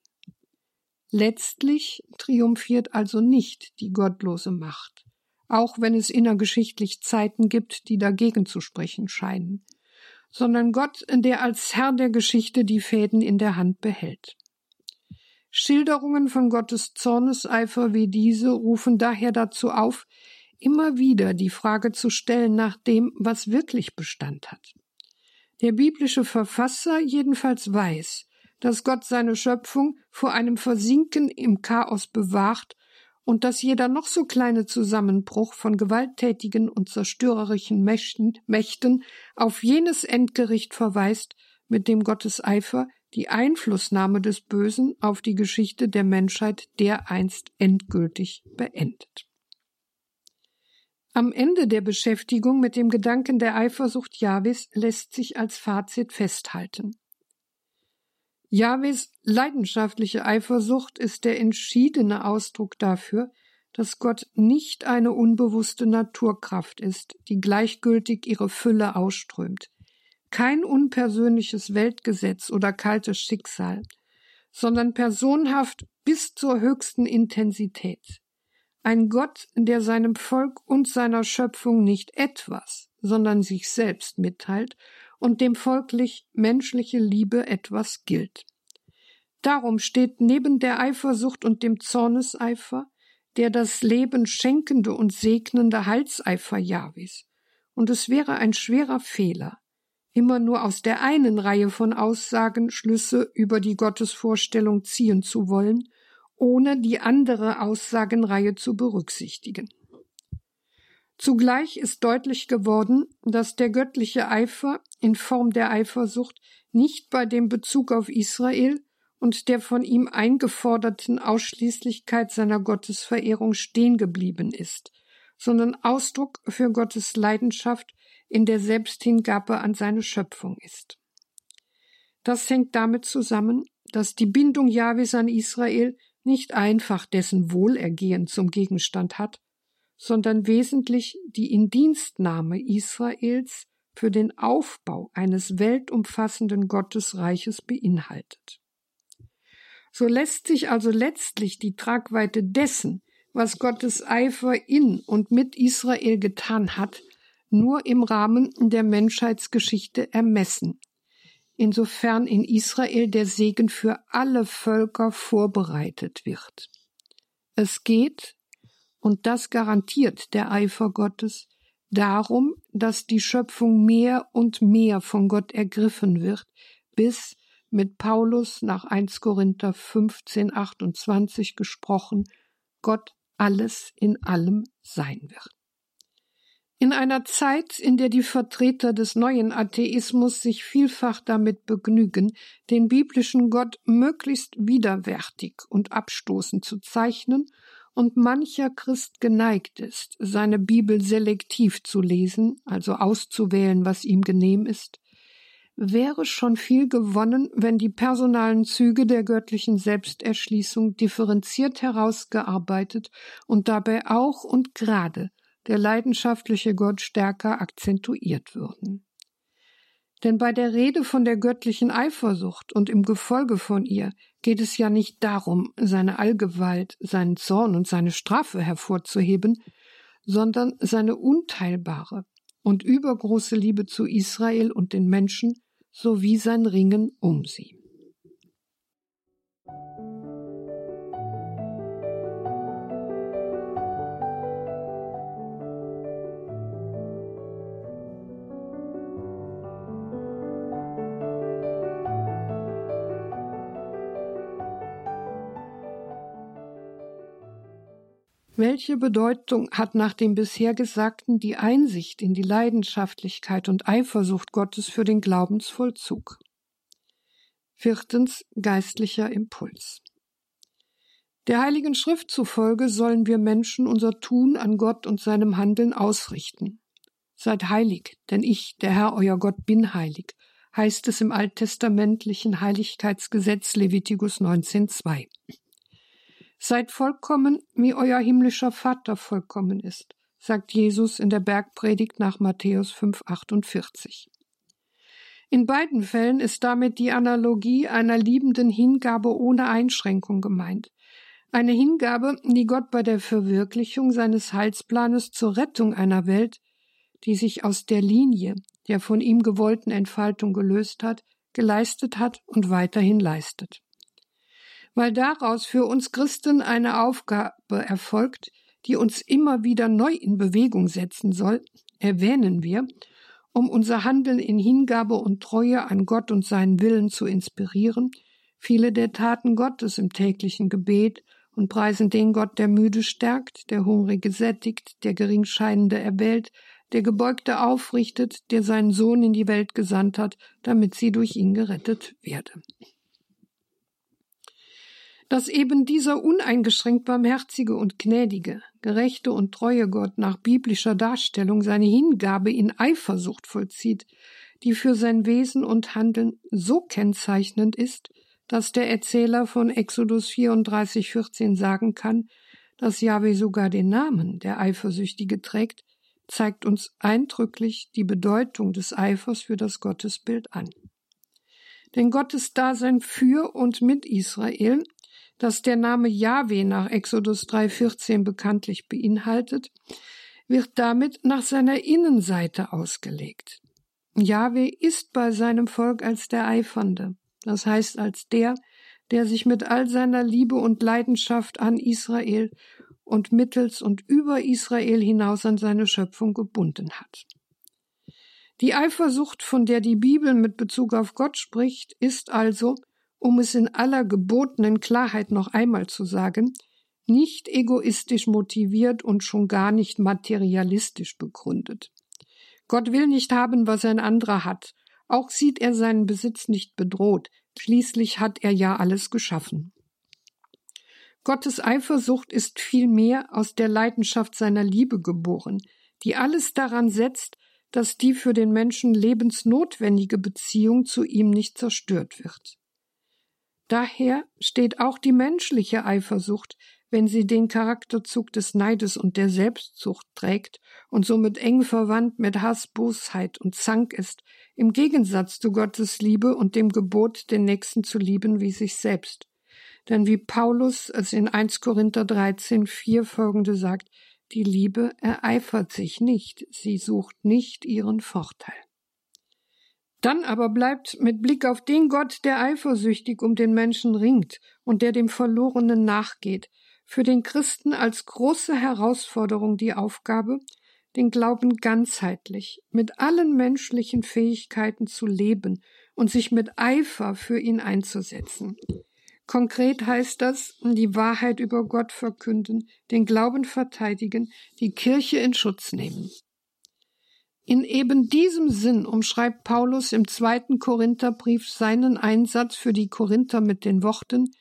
Letztlich triumphiert also nicht die gottlose Macht auch wenn es innergeschichtlich Zeiten gibt, die dagegen zu sprechen scheinen, sondern Gott, der als Herr der Geschichte die Fäden in der Hand behält. Schilderungen von Gottes Zorneseifer wie diese rufen daher dazu auf, immer wieder die Frage zu stellen nach dem, was wirklich Bestand hat. Der biblische Verfasser jedenfalls weiß, dass Gott seine Schöpfung vor einem Versinken im Chaos bewahrt und dass jeder noch so kleine Zusammenbruch von gewalttätigen und zerstörerischen Mächten, auf jenes Endgericht verweist, mit dem Gottes Eifer die Einflussnahme des Bösen auf die Geschichte der Menschheit dereinst endgültig beendet. Am Ende der Beschäftigung mit dem Gedanken der Eifersucht Jahwes lässt sich als Fazit festhalten. Jahwes leidenschaftliche Eifersucht ist der entschiedene Ausdruck dafür, dass Gott nicht eine unbewusste Naturkraft ist, die gleichgültig ihre Fülle ausströmt, kein unpersönliches Weltgesetz oder kaltes Schicksal, sondern personhaft bis zur höchsten Intensität. Ein Gott, der seinem Volk und seiner Schöpfung nicht etwas, sondern sich selbst mitteilt und dem folglich menschliche Liebe etwas gilt. Darum steht neben der Eifersucht und dem Zorneseifer der das Leben schenkende und segnende Halseifer Jahwes. Und es wäre ein schwerer Fehler, immer nur aus der einen Reihe von Aussagen Schlüsse über die Gottesvorstellung ziehen zu wollen, ohne die andere Aussagenreihe zu berücksichtigen. Zugleich ist deutlich geworden, dass der göttliche Eifer in Form der Eifersucht nicht bei dem Bezug auf Israel, und der von ihm eingeforderten Ausschließlichkeit seiner Gottesverehrung stehen geblieben ist, sondern Ausdruck für Gottes Leidenschaft in der Selbsthingabe an seine Schöpfung ist. Das hängt damit zusammen, dass die Bindung Jahwes an Israel nicht einfach dessen Wohlergehen zum Gegenstand hat, sondern wesentlich die Indienstnahme Israels für den Aufbau eines weltumfassenden Gottesreiches beinhaltet. So lässt sich also letztlich die Tragweite dessen, was Gottes Eifer in und mit Israel getan hat, nur im Rahmen der Menschheitsgeschichte ermessen, insofern in Israel der Segen für alle Völker vorbereitet wird. Es geht, und das garantiert der Eifer Gottes, darum, dass die Schöpfung mehr und mehr von Gott ergriffen wird, bis mit Paulus nach 1 Korinther 15, 28 gesprochen, Gott alles in allem sein wird. In einer Zeit, in der die Vertreter des neuen Atheismus sich vielfach damit begnügen, den biblischen Gott möglichst widerwärtig und abstoßend zu zeichnen und mancher Christ geneigt ist, seine Bibel selektiv zu lesen, also auszuwählen, was ihm genehm ist, wäre schon viel gewonnen, wenn die personalen Züge der göttlichen Selbsterschließung differenziert herausgearbeitet und dabei auch und gerade der leidenschaftliche Gott stärker akzentuiert würden. Denn bei der Rede von der göttlichen Eifersucht und im Gefolge von ihr geht es ja nicht darum, seine Allgewalt, seinen Zorn und seine Strafe hervorzuheben, sondern seine unteilbare und übergroße Liebe zu Israel und den Menschen, sowie sein Ringen um sie. Welche Bedeutung hat nach dem bisher Gesagten die Einsicht in die Leidenschaftlichkeit und Eifersucht Gottes für den Glaubensvollzug? Viertens geistlicher Impuls. Der Heiligen Schrift zufolge sollen wir Menschen unser Tun an Gott und seinem Handeln ausrichten. Seid heilig, denn ich, der Herr euer Gott, bin heilig, heißt es im alttestamentlichen Heiligkeitsgesetz Levitikus 19.2. Seid vollkommen, wie euer himmlischer Vater vollkommen ist, sagt Jesus in der Bergpredigt nach Matthäus 5,48. In beiden Fällen ist damit die Analogie einer liebenden Hingabe ohne Einschränkung gemeint. Eine Hingabe, die Gott bei der Verwirklichung seines Heilsplanes zur Rettung einer Welt, die sich aus der Linie der von ihm gewollten Entfaltung gelöst hat, geleistet hat und weiterhin leistet weil daraus für uns Christen eine Aufgabe erfolgt, die uns immer wieder neu in Bewegung setzen soll, erwähnen wir, um unser Handeln in Hingabe und Treue an Gott und seinen Willen zu inspirieren, viele der Taten Gottes im täglichen Gebet und preisen den Gott, der müde stärkt, der Hungrige sättigt, der Geringscheinende erwählt, der Gebeugte aufrichtet, der seinen Sohn in die Welt gesandt hat, damit sie durch ihn gerettet werde dass eben dieser uneingeschränkt barmherzige und gnädige, gerechte und treue Gott nach biblischer Darstellung seine Hingabe in Eifersucht vollzieht, die für sein Wesen und Handeln so kennzeichnend ist, dass der Erzähler von Exodus 34, 14 sagen kann, dass Yahweh sogar den Namen der Eifersüchtige trägt, zeigt uns eindrücklich die Bedeutung des Eifers für das Gottesbild an. Denn Gottes Dasein für und mit Israel, das der Name Yahweh nach Exodus 3,14 bekanntlich beinhaltet, wird damit nach seiner Innenseite ausgelegt. Yahweh ist bei seinem Volk als der Eifernde, das heißt als der, der sich mit all seiner Liebe und Leidenschaft an Israel und mittels und über Israel hinaus an seine Schöpfung gebunden hat. Die Eifersucht, von der die Bibel mit Bezug auf Gott spricht, ist also, um es in aller gebotenen Klarheit noch einmal zu sagen, nicht egoistisch motiviert und schon gar nicht materialistisch begründet. Gott will nicht haben, was ein anderer hat, auch sieht er seinen Besitz nicht bedroht, schließlich hat er ja alles geschaffen. Gottes Eifersucht ist vielmehr aus der Leidenschaft seiner Liebe geboren, die alles daran setzt, dass die für den Menschen lebensnotwendige Beziehung zu ihm nicht zerstört wird. Daher steht auch die menschliche Eifersucht, wenn sie den Charakterzug des Neides und der Selbstzucht trägt und somit eng verwandt mit Hass, Bosheit und Zank ist, im Gegensatz zu Gottes Liebe und dem Gebot, den Nächsten zu lieben wie sich selbst. Denn wie Paulus es in 1 Korinther 13, 4 folgende sagt, die Liebe ereifert sich nicht, sie sucht nicht ihren Vorteil. Dann aber bleibt mit Blick auf den Gott, der eifersüchtig um den Menschen ringt und der dem Verlorenen nachgeht, für den Christen als große Herausforderung die Aufgabe, den Glauben ganzheitlich, mit allen menschlichen Fähigkeiten zu leben und sich mit Eifer für ihn einzusetzen. Konkret heißt das, die Wahrheit über Gott verkünden, den Glauben verteidigen, die Kirche in Schutz nehmen. In eben diesem Sinn umschreibt Paulus im zweiten Korintherbrief seinen Einsatz für die Korinther mit den Worten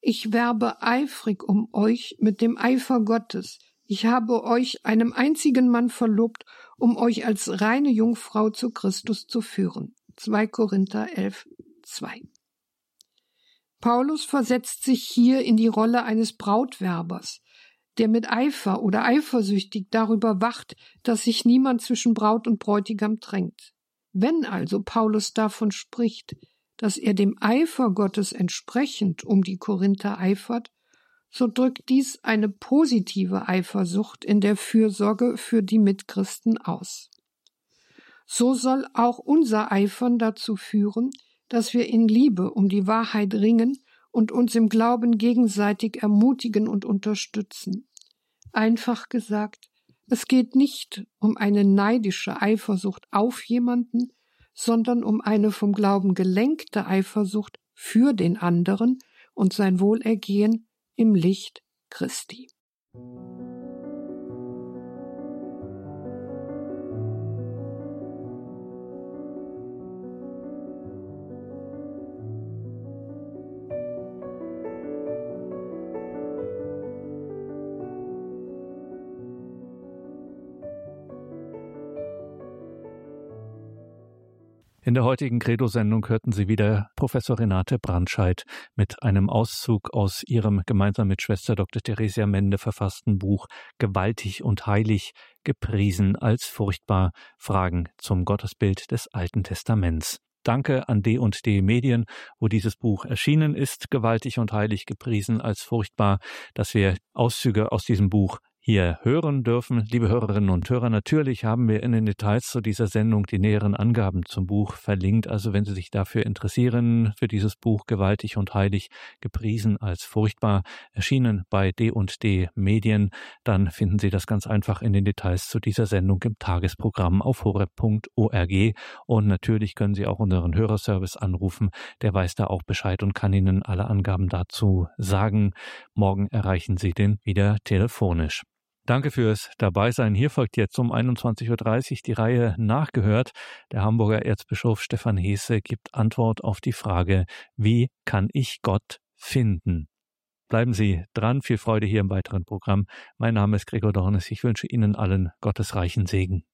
Ich werbe eifrig um euch mit dem Eifer Gottes. Ich habe euch einem einzigen Mann verlobt, um euch als reine Jungfrau zu Christus zu führen. 2 Korinther 11, 2. Paulus versetzt sich hier in die Rolle eines Brautwerbers, der mit Eifer oder eifersüchtig darüber wacht, dass sich niemand zwischen Braut und Bräutigam drängt. Wenn also Paulus davon spricht, dass er dem Eifer Gottes entsprechend um die Korinther eifert, so drückt dies eine positive Eifersucht in der Fürsorge für die Mitchristen aus. So soll auch unser Eifern dazu führen, dass wir in Liebe um die Wahrheit ringen und uns im Glauben gegenseitig ermutigen und unterstützen. Einfach gesagt, es geht nicht um eine neidische Eifersucht auf jemanden, sondern um eine vom Glauben gelenkte Eifersucht für den anderen und sein Wohlergehen im Licht Christi. In der heutigen Credo-Sendung hörten Sie wieder Professor Renate Brandscheid mit einem Auszug aus ihrem gemeinsam mit Schwester Dr. Theresia Mende verfassten Buch Gewaltig und heilig, gepriesen als furchtbar Fragen zum Gottesbild des Alten Testaments. Danke an D&D Medien, wo dieses Buch erschienen ist, gewaltig und heilig gepriesen als furchtbar, dass wir Auszüge aus diesem Buch hier hören dürfen. Liebe Hörerinnen und Hörer, natürlich haben wir in den Details zu dieser Sendung die näheren Angaben zum Buch verlinkt. Also wenn Sie sich dafür interessieren, für dieses Buch Gewaltig und Heilig, gepriesen als furchtbar, erschienen bei D&D Medien, dann finden Sie das ganz einfach in den Details zu dieser Sendung im Tagesprogramm auf horeb.org. Und natürlich können Sie auch unseren Hörerservice anrufen. Der weiß da auch Bescheid und kann Ihnen alle Angaben dazu sagen. Morgen erreichen Sie den wieder telefonisch. Danke fürs Dabeisein. Hier folgt jetzt um 21.30 Uhr die Reihe Nachgehört. Der Hamburger Erzbischof Stefan Hesse gibt Antwort auf die Frage, wie kann ich Gott finden? Bleiben Sie dran. Viel Freude hier im weiteren Programm. Mein Name ist Gregor Dornes. Ich wünsche Ihnen allen gottesreichen Segen.